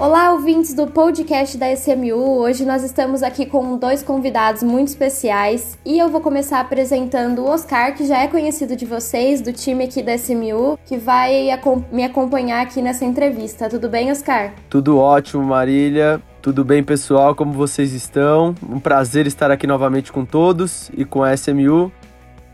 Olá, ouvintes do podcast da SMU. Hoje nós estamos aqui com dois convidados muito especiais e eu vou começar apresentando o Oscar, que já é conhecido de vocês, do time aqui da SMU, que vai me acompanhar aqui nessa entrevista. Tudo bem, Oscar? Tudo ótimo, Marília. Tudo bem, pessoal? Como vocês estão? Um prazer estar aqui novamente com todos e com a SMU.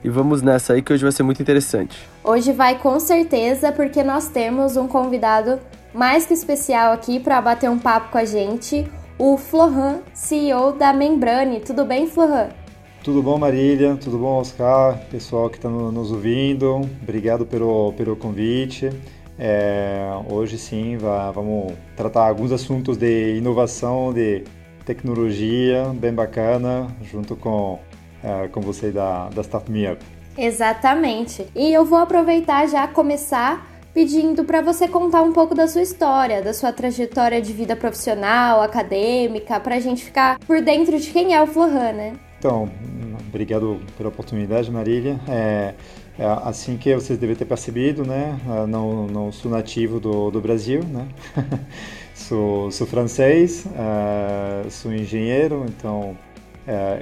E vamos nessa aí que hoje vai ser muito interessante. Hoje vai com certeza, porque nós temos um convidado mais que especial aqui para bater um papo com a gente, o Florhan, CEO da Membrane. Tudo bem, Florhan? Tudo bom, Marília? Tudo bom, Oscar? Pessoal que está nos ouvindo, obrigado pelo, pelo convite. É, hoje sim, vamos tratar alguns assuntos de inovação, de tecnologia, bem bacana, junto com, é, com você da, da Startup Me Up. Exatamente. E eu vou aproveitar já começar pedindo para você contar um pouco da sua história, da sua trajetória de vida profissional, acadêmica, para a gente ficar por dentro de quem é o Florhan, né? Então, obrigado pela oportunidade, Marília. É, é, assim que vocês devem ter percebido, né? Não, não sou nativo do, do Brasil, né? sou, sou francês, uh, sou engenheiro, então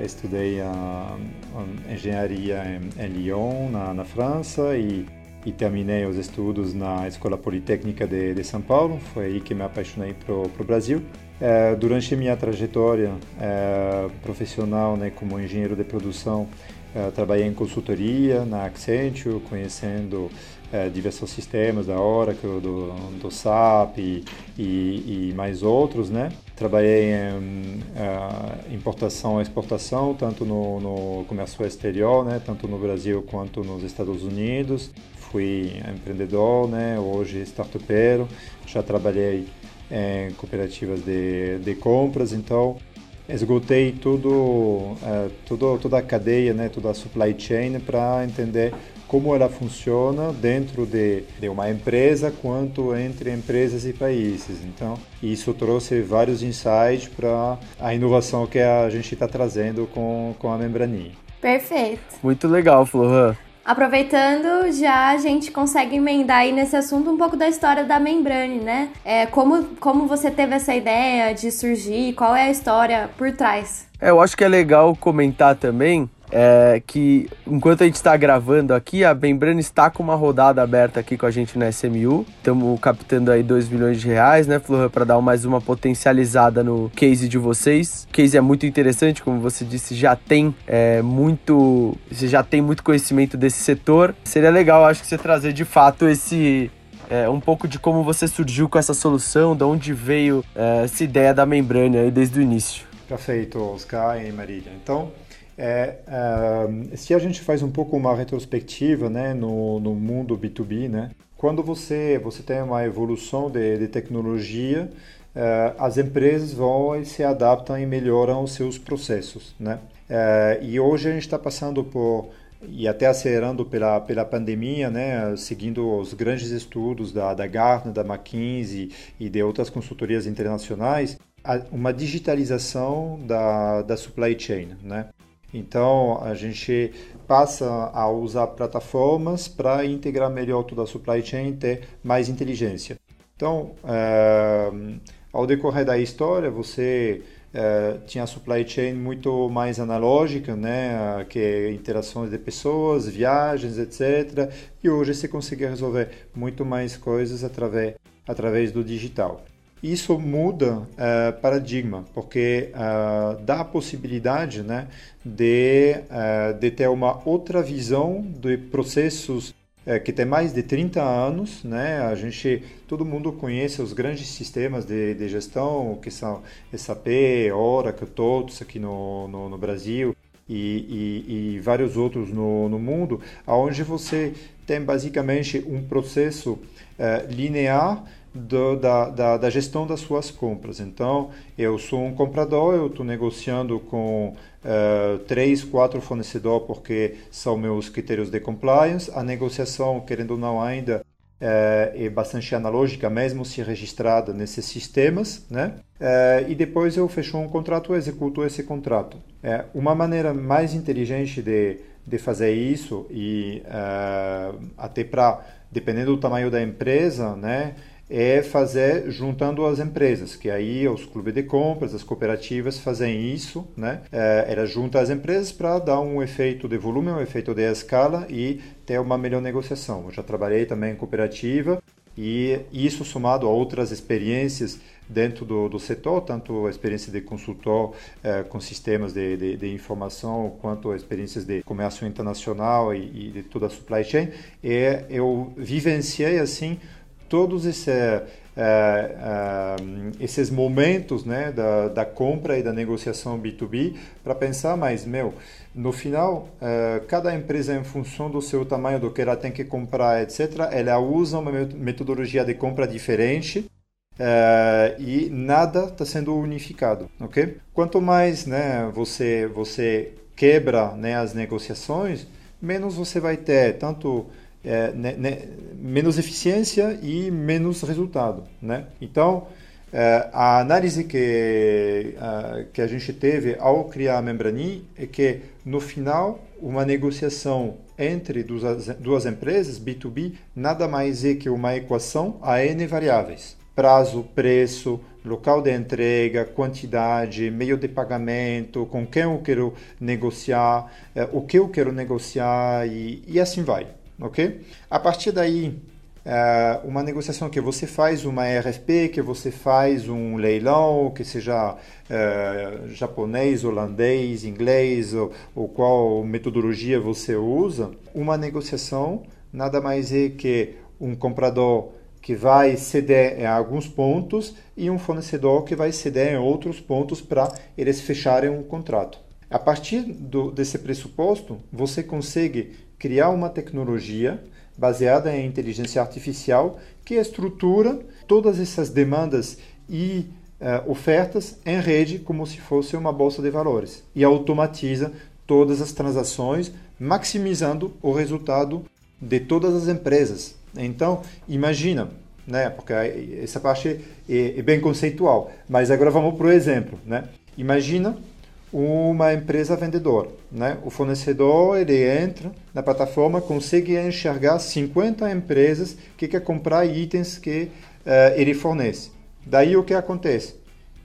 estudei a, a engenharia em, em Lyon, na, na França, e e terminei os estudos na Escola Politécnica de, de São Paulo. Foi aí que me apaixonei para o Brasil. É, durante minha trajetória é, profissional né, como engenheiro de produção, é, trabalhei em consultoria na Accenture, conhecendo é, diversos sistemas da Oracle, do, do SAP e, e, e mais outros, né? Trabalhei em uh, importação e exportação, tanto no, no, comércio exterior, né, tanto no Brasil quanto nos Estados Unidos fui empreendedor, né? hoje startupeiro, já trabalhei em cooperativas de, de compras, então esgotei tudo, é, tudo, toda a cadeia, né? toda a supply chain para entender como ela funciona dentro de, de uma empresa quanto entre empresas e países. Então, isso trouxe vários insights para a inovação que a gente está trazendo com, com a membraninha. Perfeito. Muito legal, Florhan. Aproveitando, já a gente consegue emendar aí nesse assunto um pouco da história da membrane, né? É, como, como você teve essa ideia de surgir, qual é a história por trás? É, eu acho que é legal comentar também é que enquanto a gente está gravando aqui, a Membrana está com uma rodada aberta aqui com a gente na SMU. Estamos captando aí 2 milhões de reais, né, Flor, para dar mais uma potencializada no case de vocês. O case é muito interessante, como você disse, já tem é, muito, você já tem muito conhecimento desse setor. Seria legal, acho que você trazer de fato esse é, um pouco de como você surgiu com essa solução, de onde veio é, essa ideia da membrana aí desde o início. Perfeito, Oscar e Marília. Então, é, uh, se a gente faz um pouco uma retrospectiva né, no, no mundo B2B, né, quando você, você tem uma evolução de, de tecnologia, uh, as empresas vão e se adaptam e melhoram os seus processos. Né? Uh, e hoje a gente está passando por e até acelerando pela, pela pandemia, né, seguindo os grandes estudos da, da Gartner, da McKinsey e de outras consultorias internacionais, uma digitalização da, da supply chain, né? Então, a gente passa a usar plataformas para integrar melhor toda a supply chain e ter mais inteligência. Então, é, ao decorrer da história, você é, tinha a supply chain muito mais analógica, né, que interações de pessoas, viagens, etc. E hoje você consegue resolver muito mais coisas através, através do digital isso muda uh, paradigma, porque uh, dá a possibilidade né, de, uh, de ter uma outra visão de processos que tem mais de 30 anos, né? A gente, todo mundo conhece os grandes sistemas de, de gestão, que são SAP, Oracle, todos aqui no, no, no Brasil e, e, e, vários outros no, no mundo, onde você tem basicamente um processo linear do, da, da, da, gestão das suas compras. Então, eu sou um comprador, eu estou negociando com uh, três, quatro fornecedores porque são meus critérios de compliance. A negociação, querendo ou não ainda, uh, é bastante analógica, mesmo se registrada nesses sistemas, né? Uh, e depois eu fecho um contrato, executo esse contrato. É uma maneira mais inteligente de, de fazer isso e até para dependendo do tamanho da empresa, né? É fazer juntando as empresas, que aí os clubes de compras, as cooperativas fazem isso, né? É, ela junta as empresas para dar um efeito de volume, um efeito de escala e ter uma melhor negociação. Eu já trabalhei também em cooperativa e isso somado a outras experiências dentro do, do setor, tanto a experiência de consultor eh, com sistemas de, de, de, informação, quanto experiências de comércio internacional e, e de toda a supply chain, e eu vivenciei assim todos esse, uh, uh, esses momentos né, da, da, compra e da negociação B2B para pensar, mas, meu, no final, uh, cada empresa, em função do seu tamanho, do que ela tem que comprar, etc., ela usa uma metodologia de compra diferente e nada está sendo unificado, ok? Quanto mais né, você, você quebra né, as negociações, menos você vai ter tanto é, né, né, menos eficiência e menos resultado. Né? Então, é, a análise que, a, que a gente teve ao criar a Membrani é que, no final, uma negociação entre duas, duas empresas, B2B, nada mais é que uma equação a N variáveis. Prazo, preço, local de entrega, quantidade, meio de pagamento, com quem eu quero negociar, é, o que eu quero negociar e, e assim vai ok? A partir daí, é, uma negociação que você faz uma RFP, que você faz um leilão, que seja é, japonês, holandês, inglês, ou, ou qual metodologia você usa, uma negociação nada mais é que um comprador que vai ceder em alguns pontos e um fornecedor que vai ceder em outros pontos para eles fecharem um contrato. A partir do, desse pressuposto, você consegue criar uma tecnologia baseada em inteligência artificial que estrutura todas essas demandas e uh, ofertas em rede como se fosse uma bolsa de valores e automatiza todas as transações, maximizando o resultado de todas as empresas. Então, imagina, né, porque essa parte é, é bem conceitual, mas agora vamos para o exemplo. Né? Imagina uma empresa vendedora. Né? O fornecedor ele entra na plataforma, consegue enxergar 50 empresas que quer comprar itens que uh, ele fornece. Daí o que acontece?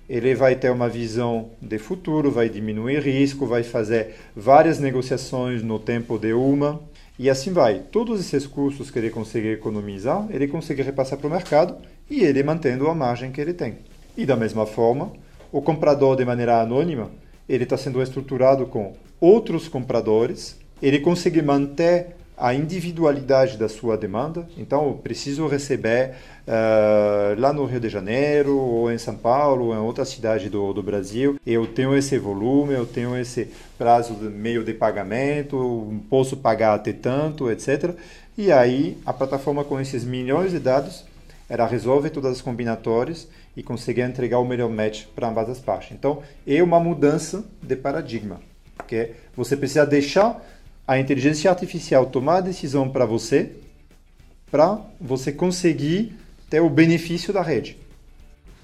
Ele vai ter uma visão de futuro, vai diminuir risco, vai fazer várias negociações no tempo de uma e assim vai. Todos esses custos que ele consegue economizar, ele consegue repassar para o mercado e ele mantendo a margem que ele tem. E da mesma forma, o comprador de maneira anônima ele está sendo estruturado com outros compradores, ele consegue manter a individualidade da sua demanda. Então, eu preciso receber uh, lá no Rio de Janeiro, ou em São Paulo, ou em outra cidade do, do Brasil. Eu tenho esse volume, eu tenho esse prazo de meio de pagamento, posso pagar até tanto, etc. E aí, a plataforma com esses milhões de dados, ela resolve todas as combinatórias e conseguir entregar o melhor match para ambas as partes. Então, é uma mudança de paradigma, que é você precisa deixar a inteligência artificial tomar a decisão para você, para você conseguir ter o benefício da rede.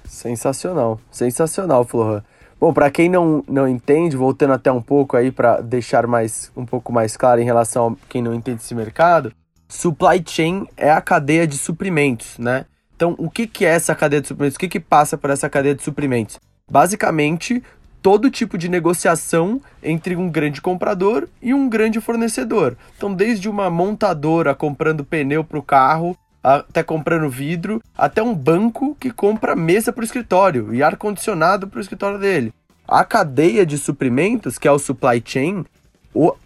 Sensacional, sensacional, Florhan. Bom, para quem não, não entende, voltando até um pouco aí para deixar mais um pouco mais claro em relação a quem não entende esse mercado, supply chain é a cadeia de suprimentos, né? Então, o que, que é essa cadeia de suprimentos? O que, que passa por essa cadeia de suprimentos? Basicamente, todo tipo de negociação entre um grande comprador e um grande fornecedor. Então, desde uma montadora comprando pneu para o carro, até comprando vidro, até um banco que compra mesa para o escritório e ar-condicionado para o escritório dele. A cadeia de suprimentos, que é o supply chain,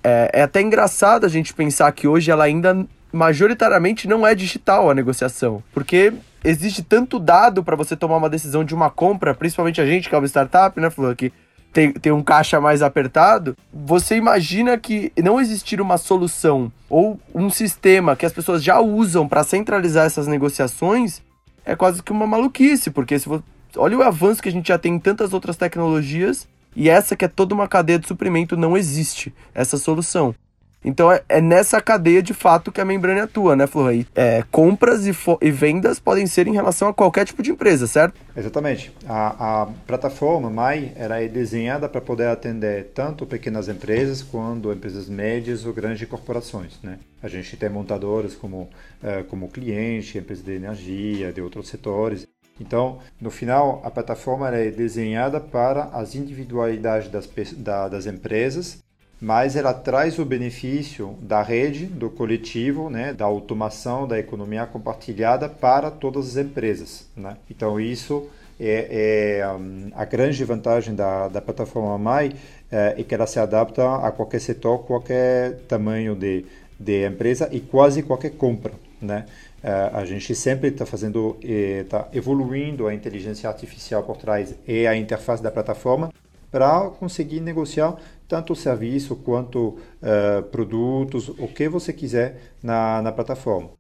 é, é até engraçado a gente pensar que hoje ela ainda majoritariamente não é digital a negociação, porque existe tanto dado para você tomar uma decisão de uma compra, principalmente a gente que é uma startup, né, Flor, que tem, tem um caixa mais apertado, você imagina que não existir uma solução ou um sistema que as pessoas já usam para centralizar essas negociações é quase que uma maluquice, porque se você, olha o avanço que a gente já tem em tantas outras tecnologias e essa que é toda uma cadeia de suprimento não existe essa solução. Então é, é, nessa cadeia de fato que a Membrane atua, né, Flor? É, compras e, e, vendas podem ser em relação a qualquer tipo de empresa, certo? Exatamente. A, a plataforma MAI ela é desenhada para poder atender tanto pequenas empresas quanto empresas médias ou grandes corporações. Né? A gente tem montadoras como, uh, como cliente, empresas de energia, de outros setores. Então, no final, a plataforma é desenhada para as individualidades das, das empresas mas ela traz o benefício da rede, do coletivo, né, da automação, da economia compartilhada para todas as empresas. Né? Então, isso é, é hum, a grande vantagem da, da plataforma MAI, é, é, que ela se adapta a qualquer setor, qualquer tamanho de, de empresa e quase qualquer compra. Né? É, a gente sempre está fazendo, está evoluindo a inteligência artificial por trás e a interface da plataforma para conseguir negociar tanto serviço quanto uh, produtos, o que você quiser na, na plataforma,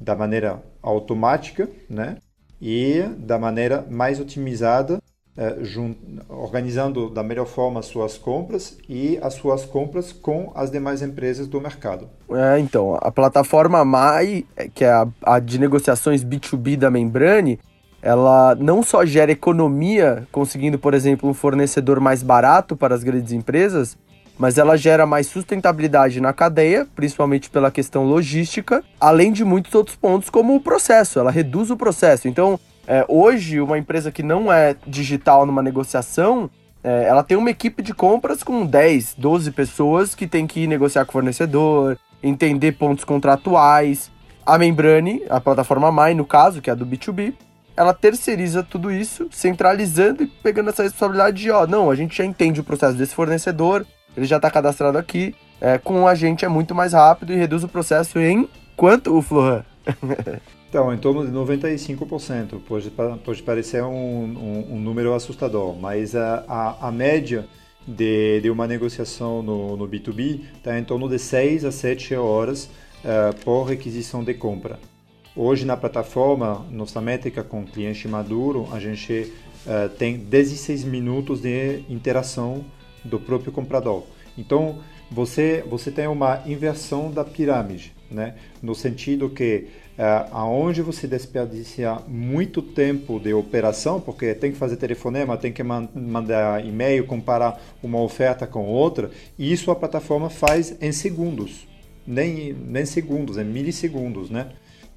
da maneira automática, né? E da maneira mais otimizada, uh, organizando da melhor forma as suas compras e as suas compras com as demais empresas do mercado. É, então, a plataforma MAI, que é a, a de negociações B2B da Membrane, ela não só gera economia, conseguindo, por exemplo, um fornecedor mais barato para as grandes empresas, mas ela gera mais sustentabilidade na cadeia, principalmente pela questão logística, além de muitos outros pontos, como o processo, ela reduz o processo. Então, é, hoje, uma empresa que não é digital numa negociação, é, ela tem uma equipe de compras com 10, 12 pessoas que tem que negociar com o fornecedor, entender pontos contratuais. A Membrane, a plataforma MAI, no caso, que é a do B2B, ela terceiriza tudo isso, centralizando e pegando essa responsabilidade de, ó, não, a gente já entende o processo desse fornecedor, ele já está cadastrado aqui, é, com a gente é muito mais rápido e reduz o processo em quanto, o Florhan? então, em torno de 95%. Pode, pode parecer um, um, um número assustador, mas a, a, a média de, de, uma negociação no, no B2B está em torno de 6 a 7 horas uh, por requisição de compra. Hoje na plataforma, nossa métrica com cliente maduro, a gente uh, tem 16 minutos de interação do próprio comprador. Então, você, você tem uma inversão da pirâmide, né? no sentido que uh, aonde você desperdiça muito tempo de operação, porque tem que fazer telefonema, tem que man mandar e-mail, comparar uma oferta com outra, isso a plataforma faz em segundos, nem, nem segundos, em milissegundos, né?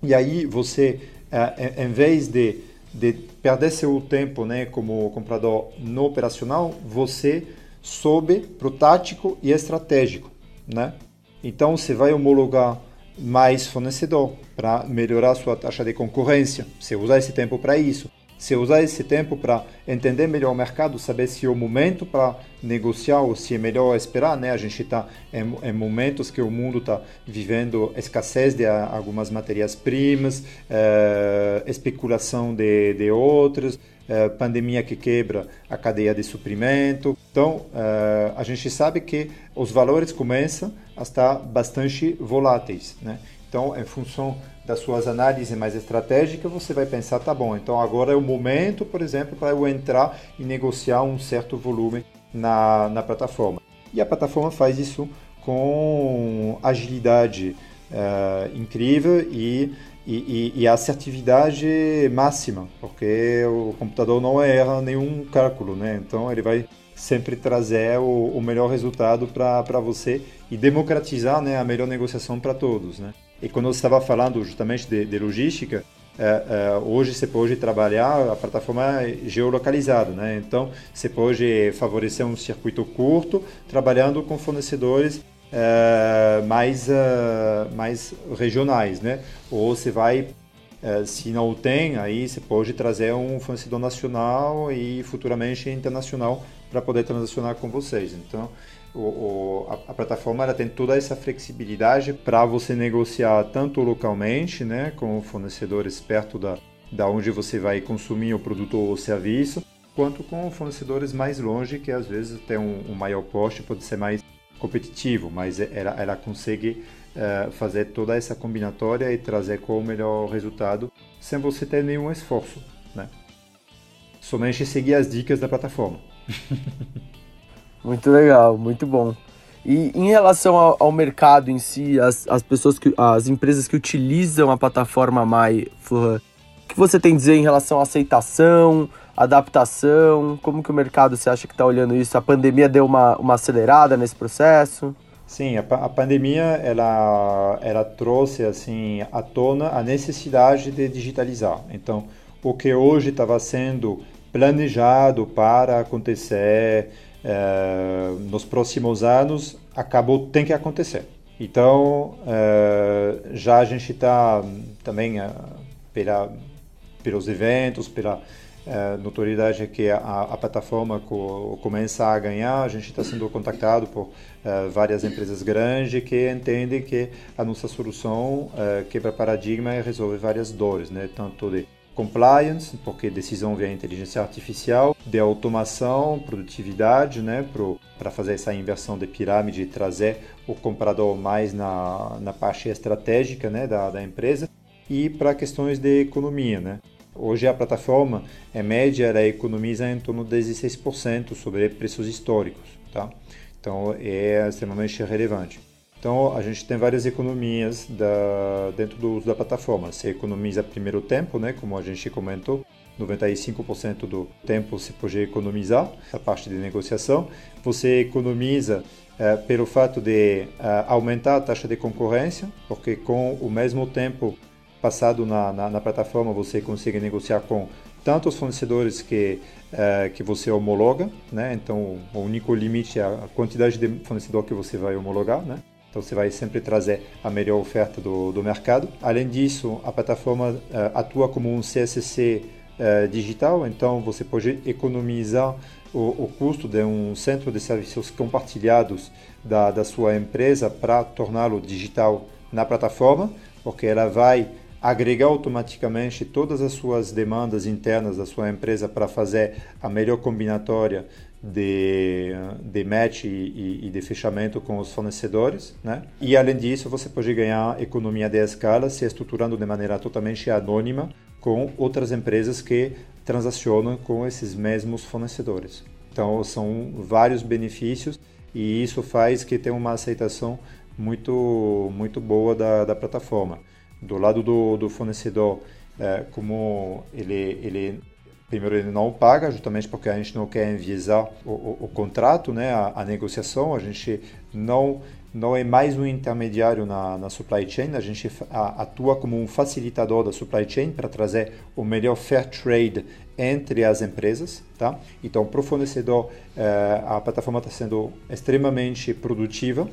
E aí você, uh, em vez de, de perder seu tempo né, como comprador no operacional, você sobe para o tático e estratégico. Né? Então você vai homologar mais fornecedor para melhorar sua taxa de concorrência. Você usa esse tempo para isso se usar esse tempo para entender melhor o mercado, saber se é o momento para negociar ou se é melhor esperar, né? A gente está em, em, momentos que o mundo está vivendo escassez de algumas matérias-primas, eh, especulação de, de outras, eh, pandemia que quebra a cadeia de suprimento. Então, eh, a gente sabe que os valores começam a estar bastante voláteis, né? Então, em função das suas análises mais estratégicas, você vai pensar, tá bom, então agora é o momento, por exemplo, para eu entrar e negociar um certo volume na, na plataforma. E a plataforma faz isso com agilidade uh, incrível e, e, e, assertividade máxima, porque o computador não erra nenhum cálculo, né? Então ele vai sempre trazer o, o melhor resultado para você e democratizar né, a melhor negociação para todos, né? E quando você estava falando justamente de, de logística, é, é, hoje você pode trabalhar a plataforma geolocalizada, né? Então você pode favorecer um circuito curto, trabalhando com fornecedores é, mais é, mais regionais, né? Ou você vai é, se não tem, aí você pode trazer um fornecedor nacional e futuramente internacional para poder transacionar com vocês. Então o, o, a, a, plataforma ela tem toda essa flexibilidade para você negociar tanto localmente, né, com fornecedores perto da, da onde você vai consumir o produto ou o serviço, quanto com fornecedores mais longe, que às vezes tem um, um maior poste, pode ser mais competitivo, mas ela, ela consegue uh, fazer toda essa combinatória e trazer qual o melhor resultado sem você ter nenhum esforço. Né? Somente seguir as dicas da plataforma. Muito legal, muito bom. E em relação ao, ao mercado em si, as, as pessoas que. as empresas que utilizam a plataforma Mai, o que você tem a dizer em relação à aceitação, adaptação? Como que o mercado você acha que está olhando isso? A pandemia deu uma, uma acelerada nesse processo? Sim, a, a, pandemia ela, ela trouxe assim à tona a necessidade de digitalizar. Então, o que hoje estava sendo planejado para acontecer é, nos próximos anos acabou tem que acontecer. Então é, já a gente está também é, pela, pelos eventos, pela notoriedade que a, a plataforma co, começa a ganhar, a gente está sendo contactado por várias empresas grandes que entendem que a nossa solução quebra paradigma e resolve várias dores, né? tanto de compliance, porque decisão via inteligência artificial, de automação, produtividade, né, para fazer essa inversão de pirâmide e trazer o comprador mais na, na parte estratégica né, da, da empresa, e para questões de economia. Né. Hoje a plataforma, em média, ela economiza em torno de 16% sobre preços históricos. Tá? Então é extremamente relevante. Então, a gente tem várias economias da, dentro do uso da plataforma. Você economiza primeiro tempo, né, como a gente comentou, 95% do tempo se pode economizar, a parte de negociação. Você economiza é, pelo fato de é, aumentar a taxa de concorrência, porque com o mesmo tempo passado na, na, na plataforma você consegue negociar com tantos fornecedores que é, que você homologa, né? Então o único limite é a quantidade de fornecedor que você vai homologar, né? Então você vai sempre trazer a melhor oferta do, do mercado. Além disso, a plataforma uh, atua como um CSC uh, eh, digital, então você pode economizar o, o, custo de um centro de serviços compartilhados da, da sua empresa para torná-lo digital na plataforma, porque ela vai agregar automaticamente todas as suas demandas internas da sua empresa para fazer a melhor combinatória de, de match e, e, de fechamento com os fornecedores, né? E além disso, você pode ganhar economia de escala se estruturando de maneira totalmente anônima com outras empresas que transacionam com esses mesmos fornecedores. Então, são vários benefícios e isso faz que tenha uma aceitação muito muito boa da, da plataforma. Do lado do, do fornecedor, é, como ele ele Primeiro, ele não paga, justamente porque a gente não quer enviesar o, o, o contrato, né, a, a, negociação. A gente não não é mais um intermediário na, na supply chain, a gente a, atua como um facilitador da supply chain para trazer o melhor fair trade entre as empresas, tá? Então, para o fornecedor, eh, a plataforma está sendo extremamente produtiva,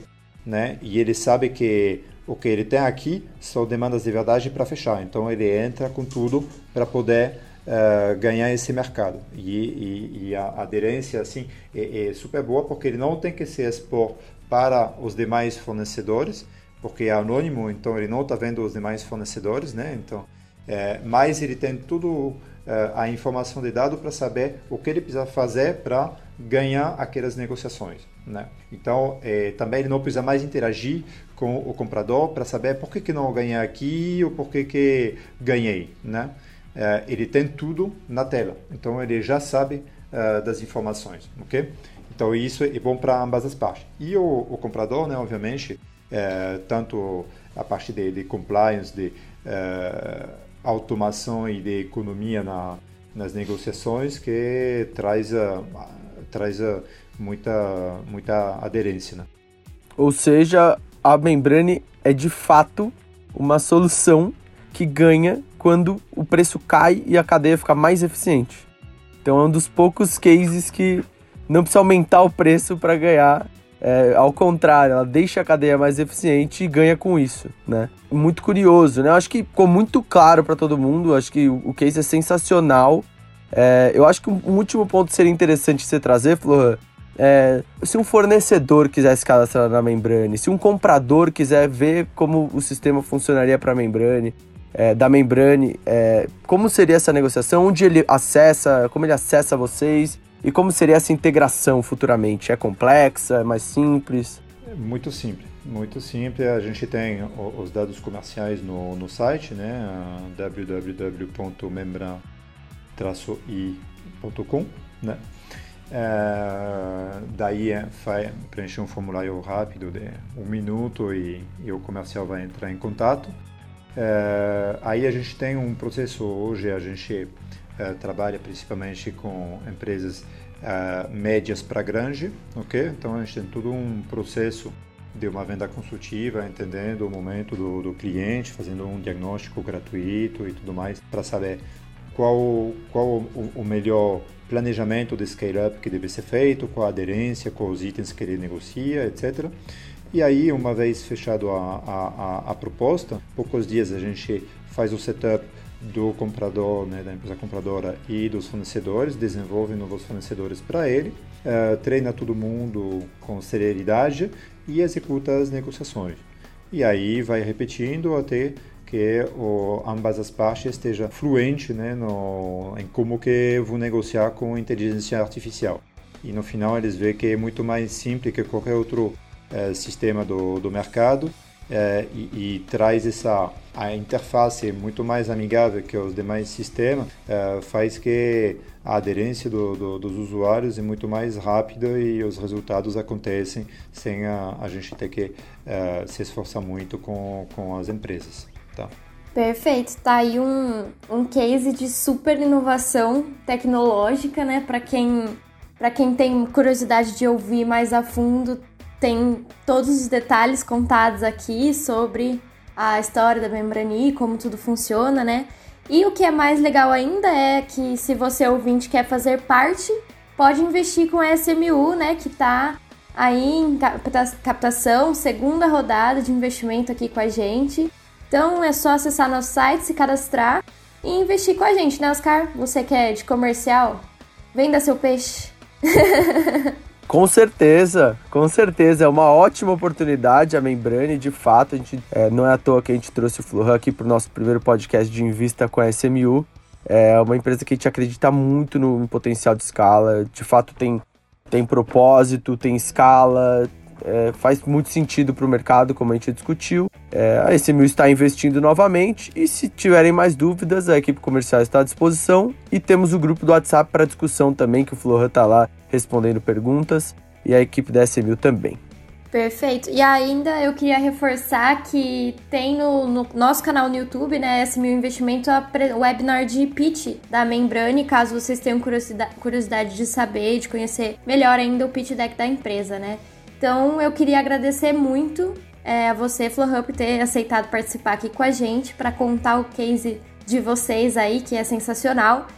né? E ele sabe que o que ele tem aqui são demandas de verdade para fechar. Então, ele entra com tudo para poder uh, ganhar esse mercado. E, e, e a aderência assim é, é, super boa porque ele não tem que se expor para os demais fornecedores, porque é anônimo, então ele não está vendo os demais fornecedores, né? Então, é, mas ele tem tudo a informação de dado para saber o que ele precisa fazer para ganhar aquelas negociações. Né? Então, também ele não precisa mais interagir com o comprador para saber por que, que não ganhei aqui ou por que, que ganhei. Né? Uh, ele tem tudo na tela. Então ele já sabe uh, das informações, ok? Então isso é bom para ambas as partes. E o, o comprador, né, obviamente, uh, tanto a parte de, de compliance, de automação e de economia na, nas negociações, que traz, traz muita, muita aderência. Né? Ou seja, a membrane é de fato uma solução que ganha quando o preço cai e a cadeia fica mais eficiente. Então é um dos poucos cases que não precisa aumentar o preço para ganhar. É, ao contrário, ela deixa a cadeia mais eficiente e ganha com isso, né? Muito curioso, né? Eu acho que ficou muito claro para todo mundo. Acho que o, case é sensacional. É, eu acho que um, último ponto seria interessante você trazer, Flor, é, se um fornecedor quiser se cadastrar na Membrane, se um comprador quiser ver como o sistema funcionaria para a Membrane, é, da Membrane, é, como seria essa negociação? Onde ele acessa, como ele acessa vocês? E como seria essa integração futuramente? É complexa? É mais simples? É muito simples, muito simples. A gente tem os dados comerciais no, no site, né? www.membran-i.com, né? Uh, daí é, preencher um formulário rápido de um minuto e, e o comercial vai entrar em contato. Uh, aí a gente tem um processo hoje, a gente uh, trabalha principalmente com empresas médias para grande, ok? Então a gente tem todo um processo de uma venda consultiva, entendendo o momento do, do cliente, fazendo um diagnóstico gratuito e tudo mais para saber qual, qual o, o melhor planejamento de scale-up que deve ser feito, qual a aderência, quais os itens que ele negocia, etc. E aí, uma vez fechado a, a, a, proposta, poucos dias a gente faz o setup do comprador, né, da empresa compradora e dos fornecedores, desenvolve novos fornecedores para ele, uh, treina todo mundo com celeridade e executa as negociações. E aí vai repetindo até que o, ambas as partes esteja fluente né, no, em como que vou negociar com inteligência artificial. E no final eles veem que é muito mais simples que qualquer outro é, sistema do, do mercado é, e, e, traz essa a interface muito mais amigável que os demais sistemas, é, faz que a aderência do, do, dos usuários é muito mais rápida e os resultados acontecem sem a, a gente ter que se esforçar muito com, com as empresas. Tá. Perfeito, tá aí um, um case de super inovação tecnológica, né? Para quem, quem tem curiosidade de ouvir mais a fundo, tem todos os detalhes contados aqui sobre a história da Membrani, como tudo funciona, né? E o que é mais legal ainda é que se você ouvinte quer fazer parte, pode investir com a SMU, né? Que tá aí em captação, segunda rodada de investimento aqui com a gente. Então é só acessar nosso site, se cadastrar e investir com a gente, né, Oscar? Você quer de comercial? Venda seu peixe. Com certeza, com certeza. É uma ótima oportunidade a Membrane, de fato. A gente, é, não é à toa que a gente trouxe o Fluhan aqui para o nosso primeiro podcast de Invista com a SMU. É uma empresa que a gente acredita muito no potencial de escala. De fato, tem, tem propósito, tem escala, é, faz muito sentido para o mercado, como a gente discutiu. É, a SMU está investindo novamente e se tiverem mais dúvidas, a equipe comercial está à disposição e temos o grupo do WhatsApp para discussão também, que o Flora está lá respondendo perguntas e a equipe da SMU também. Perfeito. E ainda eu queria reforçar que tem no, no nosso canal no YouTube, né, SMU Investimento, a webinar de pitch da Membrane, caso vocês tenham curiosidade, curiosidade de saber, de conhecer melhor ainda o pitch deck da empresa, né? Então eu queria agradecer muito é, a você, Florhub, por ter aceitado participar aqui com a gente para contar o case de vocês aí, que é sensacional.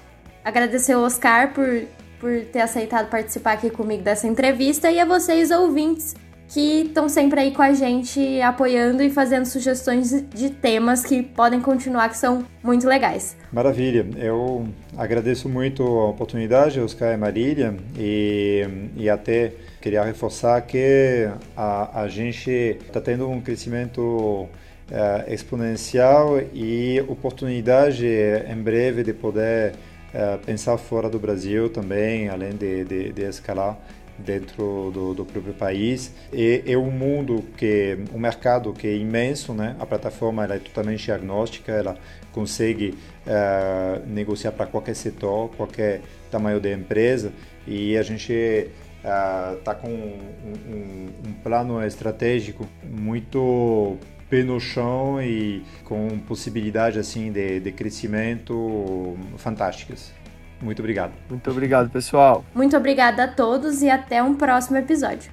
Agradecer o Oscar por, por ter aceitado participar aqui comigo dessa entrevista e a vocês, ouvintes, que estão sempre aí com a gente apoiando e fazendo sugestões de temas que podem continuar, que são muito legais. Maravilha, eu agradeço muito a oportunidade, Oscar e Marília, e, e até queria reforçar que a, a gente está tendo um crescimento é, exponencial e oportunidade em breve de poder é, pensar fora do Brasil também, além de, de, de escalar dentro do, do, próprio país. E é um mundo que, um mercado que é imenso, né? A plataforma ela é totalmente agnóstica, ela consegue uh, negociar para qualquer setor, qualquer tamanho de empresa e a gente está uh, com um, um, um plano estratégico muito pé no chão e com possibilidade assim de, de crescimento fantásticas. Muito obrigado. Muito obrigado, pessoal. Muito obrigada a todos e até um próximo episódio.